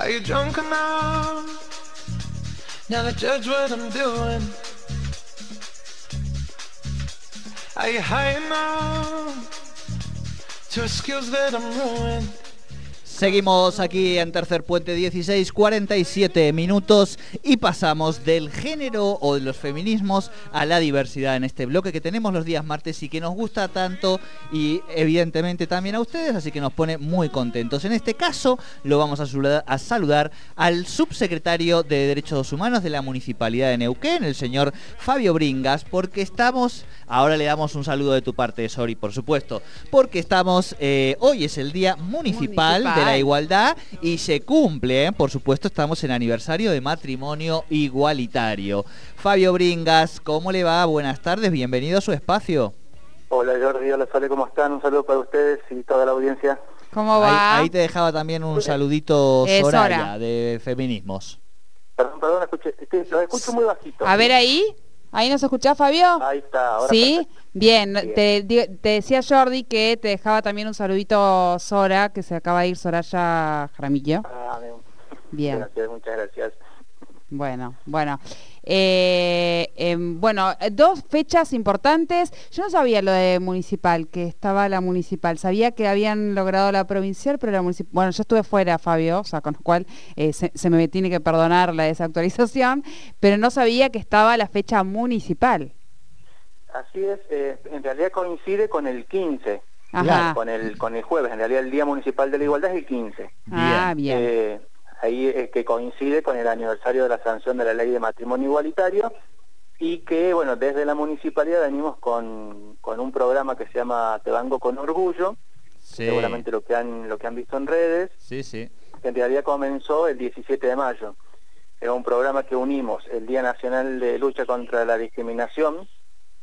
Are you drunk enough? Now to judge what I'm doing. Are you high enough to excuse that I'm ruined? Seguimos aquí en Tercer Puente 16, 47 minutos y pasamos del género o de los feminismos a la diversidad en este bloque que tenemos los días martes y que nos gusta tanto y evidentemente también a ustedes, así que nos pone muy contentos. En este caso lo vamos a saludar, al subsecretario de Derechos Humanos de la Municipalidad de Neuquén, el señor Fabio Bringas, porque estamos, ahora le damos un saludo de tu parte, Sori, por supuesto, porque estamos, eh, hoy es el Día Municipal, de la Igualdad y se cumple, ¿eh? por supuesto, estamos en aniversario de matrimonio igualitario. Fabio Bringas, ¿cómo le va? Buenas tardes, bienvenido a su espacio. Hola Jordi, hola Sole, ¿cómo están? Un saludo para ustedes y toda la audiencia. ¿Cómo va? Ahí, te dejaba también un saludito Soraya de feminismos. Perdón, perdón, escuché, los escucho muy bajito. A ver ahí. ¿Ahí nos escuchás, Fabio? Ahí está, ahora ¿Sí? Bien, Bien. Te, decía Jordi que te dejaba también un saludito Sora, que se acaba de ir Soraya Jaramillo. Ah, bien. Bien. Gracias, muchas gracias. Bueno, bueno. Eh, em, bueno, eh, dos fechas importantes. Yo no sabía lo de municipal, que estaba la municipal. Sabía que habían logrado la provincial, pero la municipal... Bueno, yo estuve fuera, Fabio, o sea, con lo cual eh, se, se me tiene que perdonar la desactualización, pero no sabía que estaba la fecha municipal. Así es, eh, en realidad coincide con el 15, Ajá. con el con el jueves, en realidad el Día Municipal de la Igualdad es el 15. Ah, bien. Eh, ahí es que coincide con el aniversario de la sanción de la Ley de Matrimonio Igualitario y que, bueno, desde la municipalidad venimos con, con un programa que se llama Te Banco con Orgullo, Sí, seguramente lo que han lo que han visto en redes, sí, sí. que en realidad comenzó el 17 de mayo. Era un programa que unimos el Día Nacional de Lucha contra la Discriminación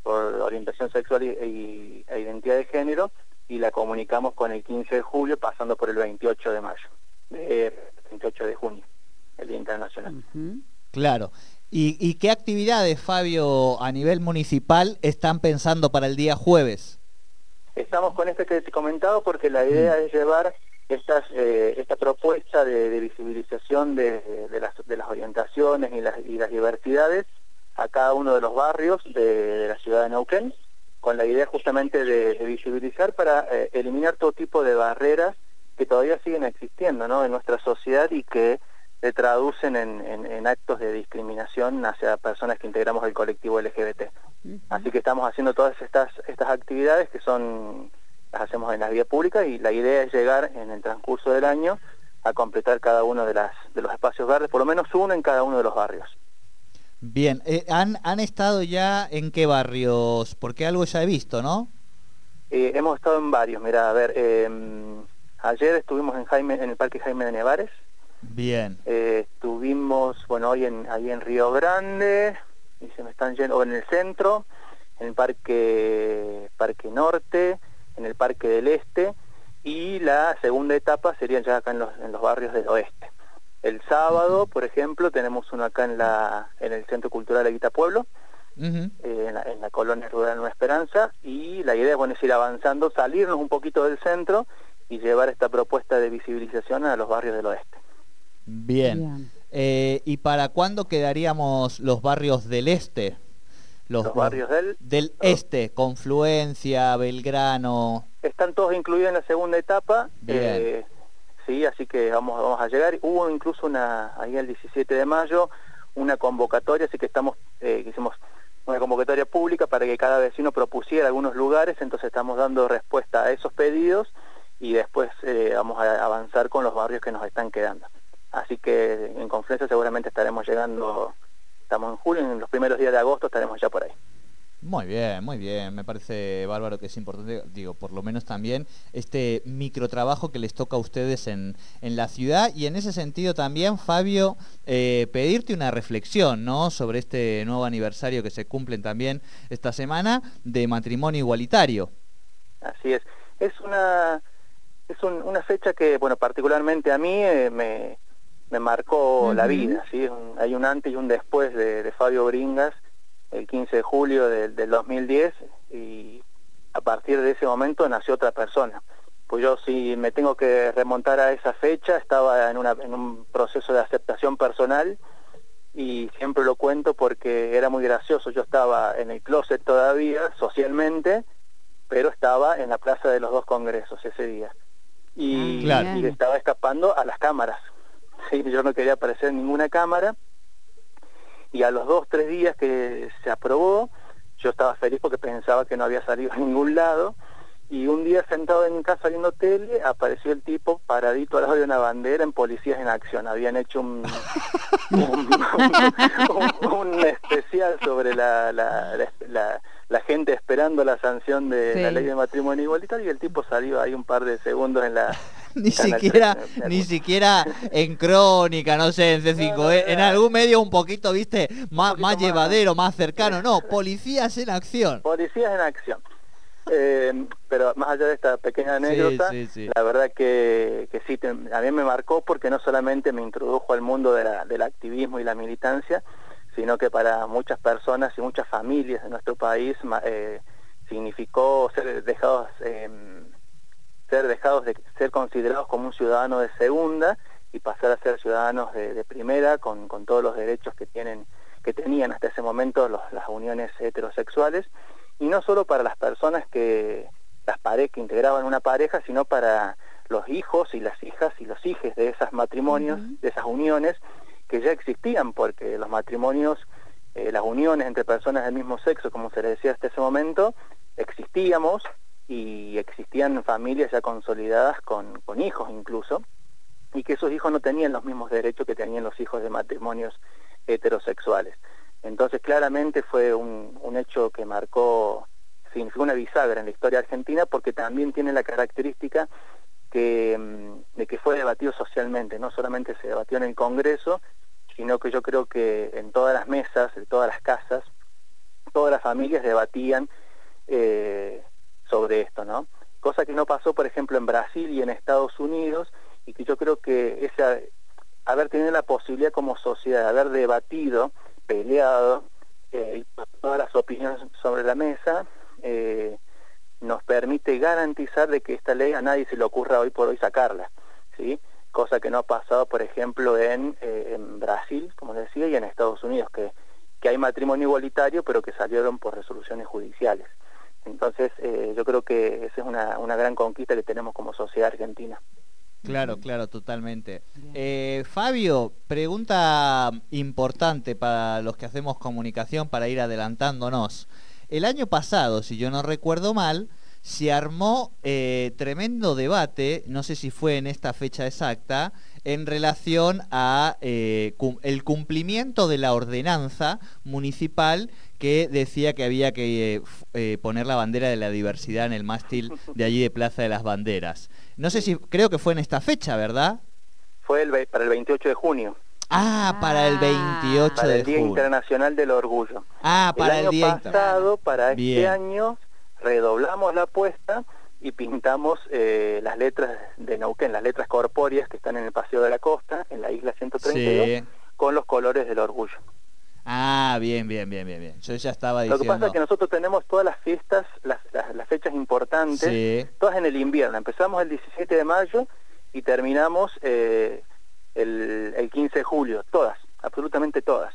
por orientación sexual y, y- e identidad de género y la comunicamos con el 15 de julio pasando por el 28 de mayo, de 28 de junio, el Día Internacional. Claro. ¿Y, y qué actividades, Fabio, a nivel municipal están pensando para el día jueves? Estamos con este que te he comentado porque la idea es llevar estas, eh, esta propuesta de, de visibilización de, de las, de las orientaciones y las, y las diversidades a cada uno de los barrios de, la ciudad de Neuquén, con la idea justamente de, de visibilizar para eh, eliminar todo tipo de barreras que todavía siguen existiendo ¿no? en nuestra sociedad y que se traducen en, en- en actos de discriminación hacia personas que integramos el colectivo LGBT. Así que estamos haciendo todas estas, estas actividades que son, las hacemos en la vía pública y la idea es llegar en el transcurso del año a completar cada uno de, las, de los espacios verdes, por lo menos uno en cada uno de los barrios. Bien, eh, ¿han, ¿han estado ya en qué barrios? Porque algo ya he visto, ¿no? Eh, hemos estado en varios, mira, a ver, eh, ayer estuvimos en, Jaime, en el Parque Jaime de Nevares, Bien, eh, estuvimos, bueno, hoy en, ahí en Río Grande, y se me están yendo, o en el centro, en el Parque, Parque Norte, en el Parque del Este, y la segunda etapa sería ya acá en los, en los barrios del oeste. El sábado, por ejemplo, tenemos uno acá en, la, en el Centro Cultural Aguita Pueblo, eh, en, la, en la colonia rural Nueva Esperanza, y la idea bueno, es ir avanzando, salirnos un poquito del centro y llevar esta propuesta de visibilización a los barrios del oeste. bien. Bien. Eh, ¿Y para cuándo quedaríamos los barrios del este? Los barrios del... del este, Confluencia, Belgrano. Están todos incluidos en la segunda etapa. Bien. eh, sí, así que vamos, vamos a llegar. Hubo incluso una, ahí el 17 de mayo, una convocatoria, así que estamos, eh, hicimos una convocatoria pública para que cada vecino propusiera algunos lugares, entonces estamos dando respuesta a esos pedidos y después eh, vamos a avanzar con los barrios que nos están quedando. Así que en Confluencia seguramente estaremos llegando, estamos en julio, en los primeros días de agosto estaremos ya por ahí. Muy bien, muy bien. Me parece bárbaro que es importante, digo, por lo menos también este microtrabajo que les toca a ustedes en, en la ciudad. Y en ese sentido también, Fabio, eh, pedirte una reflexión, ¿no? Sobre este nuevo aniversario que se cumplen también esta semana de matrimonio igualitario. Así es. Es una un- una fecha que, bueno, particularmente a mí eh, me, me marcó la vida, ¿sí? Un- hay un antes y un después de, de Fabio Bringas, el 15 de julio del, del 2010, y a partir de ese momento nació otra persona. pues yo si me tengo que remontar a esa fecha, estaba en, una, en un proceso de aceptación personal y siempre lo cuento porque era muy gracioso. Yo estaba en el closet todavía, socialmente, pero estaba en la Plaza de los Dos Congresos ese día. Y, Claro. y estaba escapando a las cámaras. Sí, yo no quería aparecer en ninguna cámara. Y a los dos, tres días que se aprobó, yo estaba feliz porque pensaba que no había salido a ningún lado. Y un día sentado en mi casa viendo tele, apareció el tipo paradito al lado de una bandera en Policías en Acción. Habían hecho un, un, un- un especial sobre la, la, la- la- gente esperando la sanción de Sí. la ley de matrimonio igualitario y el tipo salió ahí un par de segundos en la... Ni siquiera, 13, ni siquiera en crónica, no sé, en C5, No, no, eh, en algún medio un poquito, viste, más, poquito más más. llevadero, más cercano, no, policías en acción. Policías en acción. Eh, pero más allá de esta pequeña anécdota, sí, sí. la verdad que, que sí, te- a mí me marcó porque no solamente me introdujo al mundo de la- del activismo y la militancia, sino que para muchas personas y muchas familias de nuestro país eh, significó ser dejados eh, ser dejados de ser considerados como un ciudadano de segunda y pasar a ser ciudadanos de, de primera con, con todos los derechos que tienen que tenían hasta ese momento los- las uniones heterosexuales. Y no solo para las personas que las parejas que integraban una pareja sino para los hijos y las hijas y los hijos de esos matrimonios de esas uniones que ya existían porque los matrimonios eh, las uniones entre personas del mismo sexo como se le decía hasta ese momento existíamos y existían familias ya consolidadas con, con hijos incluso, y que esos hijos no tenían los mismos derechos que tenían los hijos de matrimonios heterosexuales. Entonces claramente fue un, un hecho que marcó, significó una bisagra en la historia argentina porque también tiene la característica que, mm, de que fue debatido socialmente, no solamente se debatió en el Congreso, sino que yo creo que en todas las mesas, en todas las casas, todas las familias debatían eh, sobre esto, ¿no? Cosa que no pasó, por ejemplo, en Brasil y en Estados Unidos, y que yo creo que esa, haber tenido la posibilidad como sociedad, de haber debatido, peleado, eh, todas las opiniones sobre la mesa, eh, nos permite garantizar de que esta ley a nadie se le ocurra hoy por hoy sacarla, ¿sí? Cosa que no ha pasado, por ejemplo, en, eh, en Brasil, como decía, y en Estados Unidos, que, que hay matrimonio igualitario, pero que salieron por resoluciones judiciales. Entonces, eh, yo creo que esa es una, una gran conquista que tenemos como sociedad argentina. Claro, claro, totalmente. Eh, Fabio, pregunta importante para los que hacemos comunicación para ir adelantándonos. El año pasado, si yo no recuerdo mal, se armó eh, tremendo debate, no sé si fue en esta fecha exacta, en relación a eh, cum- el cumplimiento de la ordenanza municipal que decía que había que eh, poner la bandera de la diversidad en el mástil de allí de Plaza de las Banderas. No sé si, creo que fue en esta fecha, ¿verdad? Fue el, para el 28 de junio, Ah, para el Ah. 28 para de el Día junio. Internacional del Orgullo. Ah, para el el, año día pasado, para Bien. este año, redoblamos la apuesta y pintamos eh, las letras de Neuquén, las letras corpóreas que están en el Paseo de la Costa, en la isla 132, Sí. con los colores del orgullo. Ah, bien, bien, bien, bien, bien. Yo ya estaba Lo diciendo. que pasa es que nosotros tenemos todas las fiestas, las, las- las fechas importantes, Sí. todas en el invierno. Empezamos el 17 de mayo y terminamos eh, el, el 15 de julio, todas, absolutamente todas.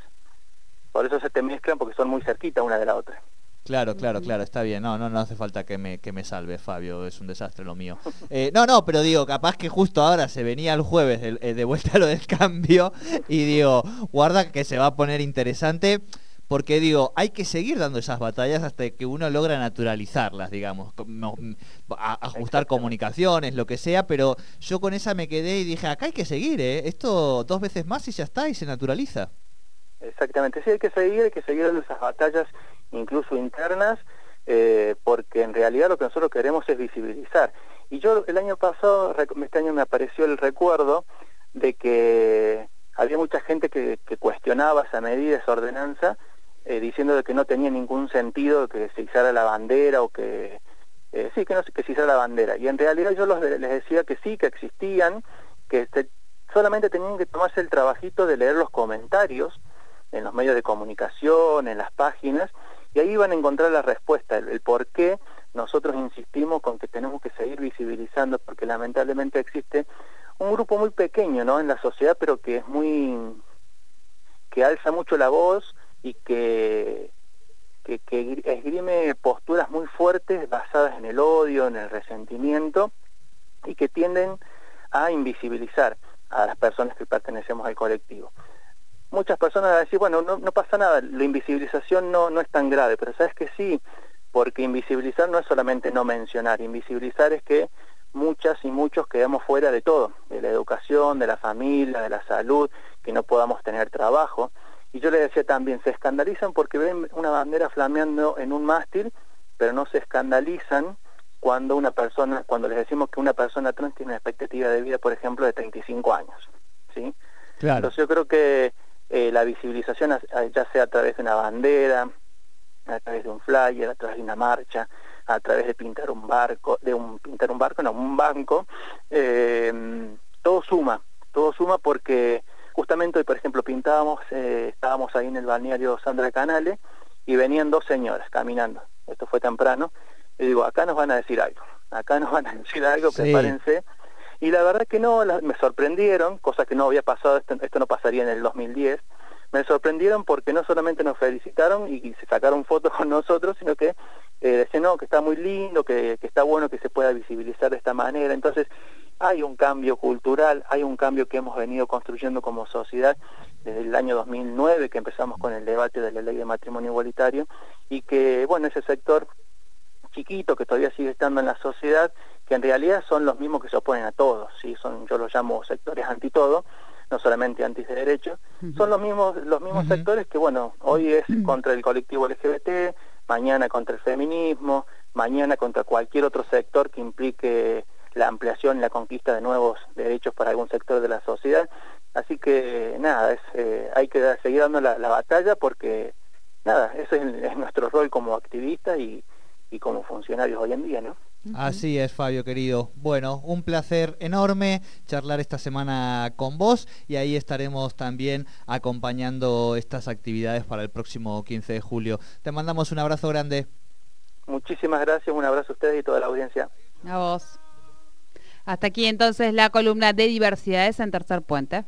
Por eso se te mezclan porque son muy cerquita una de la otra. Claro, claro, claro, está bien. No, no, no hace falta que me, que me salve, Fabio, es un desastre lo mío. Eh, no, no, pero digo, capaz que justo ahora se venía el jueves el- eh, de vuelta lo del cambio y digo, guarda que se va a poner interesante porque digo, hay que seguir dando esas batallas hasta que uno logra naturalizarlas, digamos, mm, ajustar comunicaciones, lo que sea, pero yo con esa me quedé y dije, acá hay que seguir, ¿eh? Esto dos veces más y ya está y se naturaliza. Exactamente, sí hay que seguir, hay que seguir dando esas batallas incluso internas, eh, porque en realidad lo que nosotros queremos es visibilizar. Y yo el año pasado, este año me apareció el recuerdo de que había mucha gente que, que cuestionaba esa medida, esa ordenanza, eh, diciendo de que no tenía ningún sentido que se izara la bandera o que... eh, sí, que, no, se- que se izara la bandera. Y en realidad yo los, les decía que sí, que existían, que este, solamente tenían que tomarse el trabajito de leer los comentarios en los medios de comunicación, en las páginas, y ahí iban a encontrar la respuesta, el, el por qué nosotros insistimos con que tenemos que seguir visibilizando porque lamentablemente existe un grupo muy pequeño ¿no? en la sociedad pero que es muy que alza mucho la voz y que, que, esgrime posturas muy fuertes basadas en el odio, en el resentimiento y que tienden a invisibilizar a las personas que pertenecemos al colectivo. Muchas personas van a decir, bueno, no, no pasa nada, la invisibilización no, no es tan grave, pero sabes que sí, porque invisibilizar no es solamente no mencionar, invisibilizar es que muchas y muchos quedamos fuera de todo, de la educación, de la familia, de la salud, que no podamos tener trabajo. Y yo les decía también, se escandalizan porque ven una bandera flameando en un mástil, pero no se escandalizan cuando una persona, cuando les decimos que una persona trans tiene una expectativa de vida, por ejemplo, de 35 años. ¿sí? Claro. Entonces yo creo que eh, la visibilización, ya sea a través de una bandera, a través de un flyer, a través de una marcha, a través de pintar un barco, de un pintar un barco, no, un banco, eh, todo suma, todo suma porque justamente hoy, por ejemplo, pintábamos, eh, estábamos ahí en el balneario Sandra Canale y venían dos señoras caminando, esto fue temprano, y digo, acá nos van a decir algo, acá nos van a decir algo, Sí. prepárense, y la verdad que no, la- me sorprendieron, cosa que no había pasado, esto, esto no pasaría en el 2010, me sorprendieron porque no solamente nos felicitaron y, y se sacaron fotos con nosotros, sino que eh, decían, no, que está muy lindo, que, que está bueno que se pueda visibilizar de esta manera. Entonces, hay un cambio cultural, hay un cambio que hemos venido construyendo como sociedad desde el año 2009, que empezamos con el debate de la ley de matrimonio igualitario, y que, bueno, ese sector chiquito que todavía sigue estando en la sociedad, que en realidad son los mismos que se oponen a todos, ¿sí? son, yo los llamo sectores anti todo, no solamente anti de derechos, son los mismos, los mismos sectores que, bueno, hoy es contra el colectivo LGBT, mañana contra el feminismo, mañana contra cualquier otro sector que implique la ampliación y la conquista de nuevos derechos para algún sector de la sociedad. Así que, nada, es, eh, hay que seguir dando la, la batalla porque, nada, ese es, es nuestro rol como activistas y, y como funcionarios hoy en día, ¿no? Así es, Fabio, querido. Bueno, un placer enorme charlar esta semana con vos y ahí estaremos también acompañando estas actividades para el próximo 15 de julio. Te mandamos un abrazo grande. Muchísimas gracias, un abrazo a ustedes y toda la audiencia. A vos. Hasta aquí entonces la columna de diversidades en Tercer Puente.